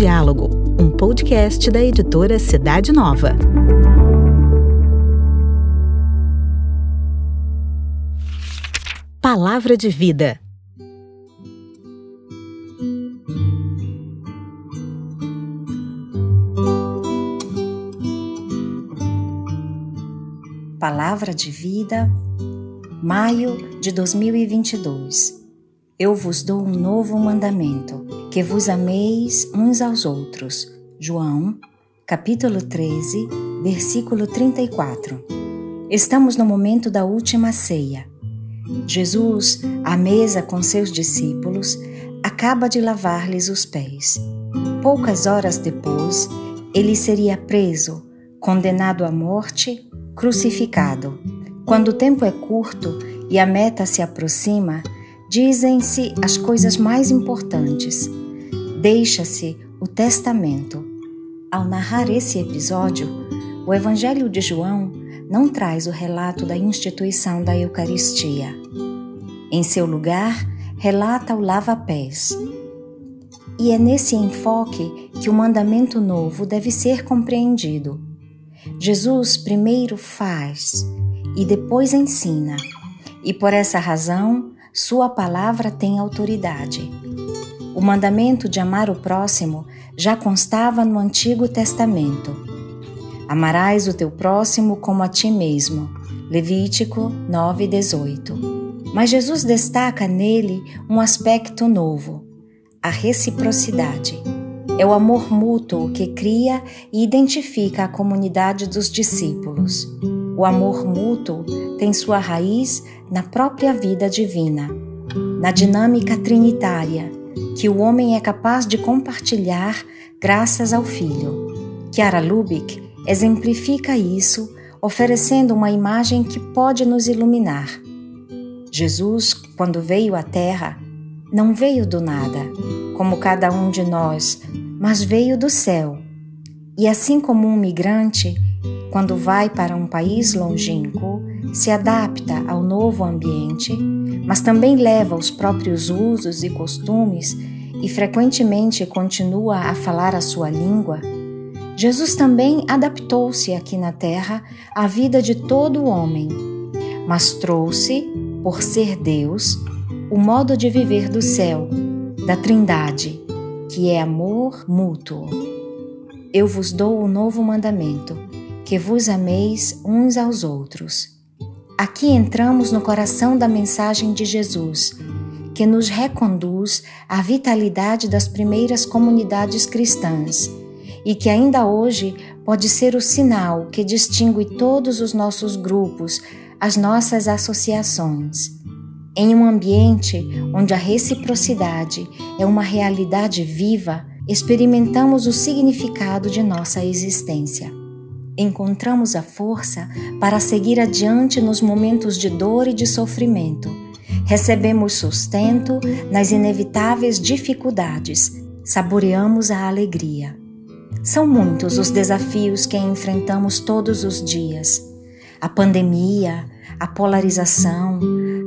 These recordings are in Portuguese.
Diálogo, um podcast da editora Cidade Nova. Palavra de Vida. Palavra de Vida, maio de 2022. Eu vos dou um novo mandamento, que vos ameis uns aos outros. João, capítulo 13, versículo 34. Estamos no momento da última ceia. Jesus, à mesa com seus discípulos, acaba de lavar-lhes os pés. Poucas horas depois, ele seria preso, condenado à morte, crucificado. Quando o tempo é curto e a meta se aproxima, dizem-se as coisas mais importantes. Deixa-se o testamento. Ao narrar esse episódio, o Evangelho de João não traz o relato da instituição da Eucaristia. Em seu lugar, relata o lava-pés. E é nesse enfoque que o mandamento novo deve ser compreendido. Jesus primeiro faz e depois ensina, e por essa razão sua palavra tem autoridade. O mandamento de amar o próximo já constava no Antigo Testamento. Amarás o teu próximo como a ti mesmo. Levítico 9:18. Mas Jesus destaca nele um aspecto novo: a reciprocidade. É o amor mútuo que cria e identifica a comunidade dos discípulos. O amor mútuo tem sua raiz na própria vida divina, na dinâmica trinitária que o homem é capaz de compartilhar graças ao Filho. Chiara Lubick exemplifica isso oferecendo uma imagem que pode nos iluminar. Jesus, quando veio à Terra, não veio do nada, como cada um de nós, mas veio do céu. E assim como um migrante, quando vai para um país longínquo, se adapta ao novo ambiente, mas também leva os próprios usos e costumes e frequentemente continua a falar a sua língua, Jesus também adaptou-se aqui na terra à vida de todo homem, mas trouxe, por ser Deus, o modo de viver do céu, da Trindade, que é amor mútuo. Eu vos dou o novo mandamento que vos ameis uns aos outros. Aqui entramos no coração da mensagem de Jesus, que nos reconduz à vitalidade das primeiras comunidades cristãs e que ainda hoje pode ser o sinal que distingue todos os nossos grupos, as nossas associações. Em um ambiente onde a reciprocidade é uma realidade viva, experimentamos o significado de nossa existência encontramos a força para seguir adiante nos momentos de dor e de sofrimento. Recebemos sustento nas inevitáveis dificuldades, saboreamos a alegria. São muitos os desafios que enfrentamos todos os dias: a pandemia, a polarização,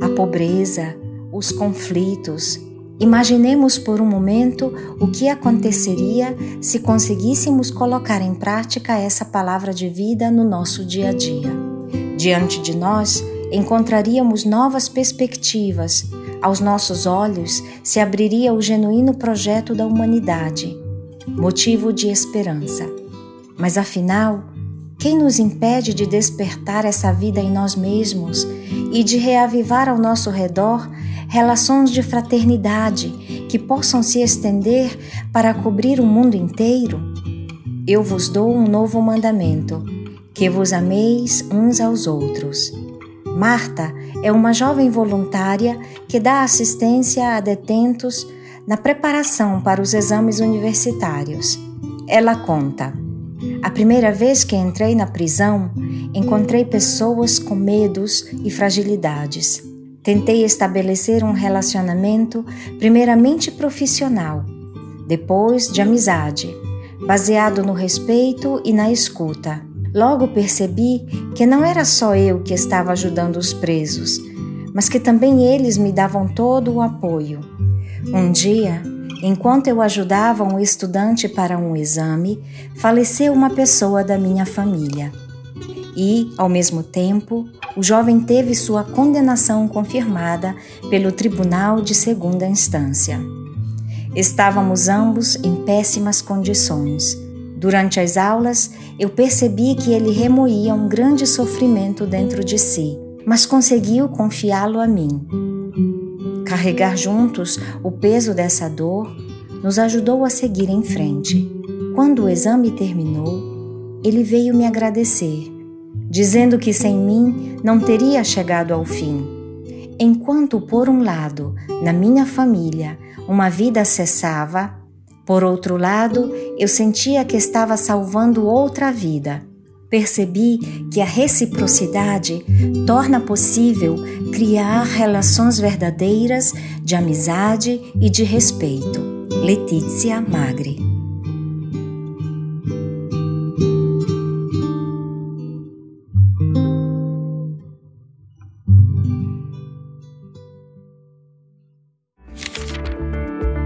a pobreza, os conflitos, Imaginemos por um momento o que aconteceria se conseguíssemos colocar em prática essa palavra de vida no nosso dia a dia. Diante de nós, encontraríamos novas perspectivas. Aos nossos olhos se abriria o genuíno projeto da humanidade, motivo de esperança. Mas afinal, quem nos impede de despertar essa vida em nós mesmos e de reavivar ao nosso redor relações de fraternidade que possam se estender para cobrir o mundo inteiro? Eu vos dou um novo mandamento: que vos ameis uns aos outros. Marta é uma jovem voluntária que dá assistência a detentos na preparação para os exames universitários. Ela conta: A primeira vez que entrei na prisão, encontrei pessoas com medos e fragilidades. Tentei estabelecer um relacionamento, primeiramente profissional, depois de amizade, baseado no respeito e na escuta. Logo percebi que não era só eu que estava ajudando os presos, mas que também eles me davam todo o apoio. Um dia, Enquanto eu ajudava um estudante para um exame, faleceu uma pessoa da minha família. E, ao mesmo tempo, o jovem teve sua condenação confirmada pelo Tribunal de Segunda Instância. Estávamos ambos em péssimas condições. Durante as aulas, eu percebi que ele remoía um grande sofrimento dentro de si, mas conseguiu confiá-lo a mim. Carregar juntos o peso dessa dor nos ajudou a seguir em frente. Quando o exame terminou, ele veio me agradecer, dizendo que sem mim não teria chegado ao fim. Enquanto, por um lado, na minha família, uma vida cessava, por outro lado, eu sentia que estava salvando outra vida. Percebi que a reciprocidade torna possível criar relações verdadeiras de amizade e de respeito. Letícia Magre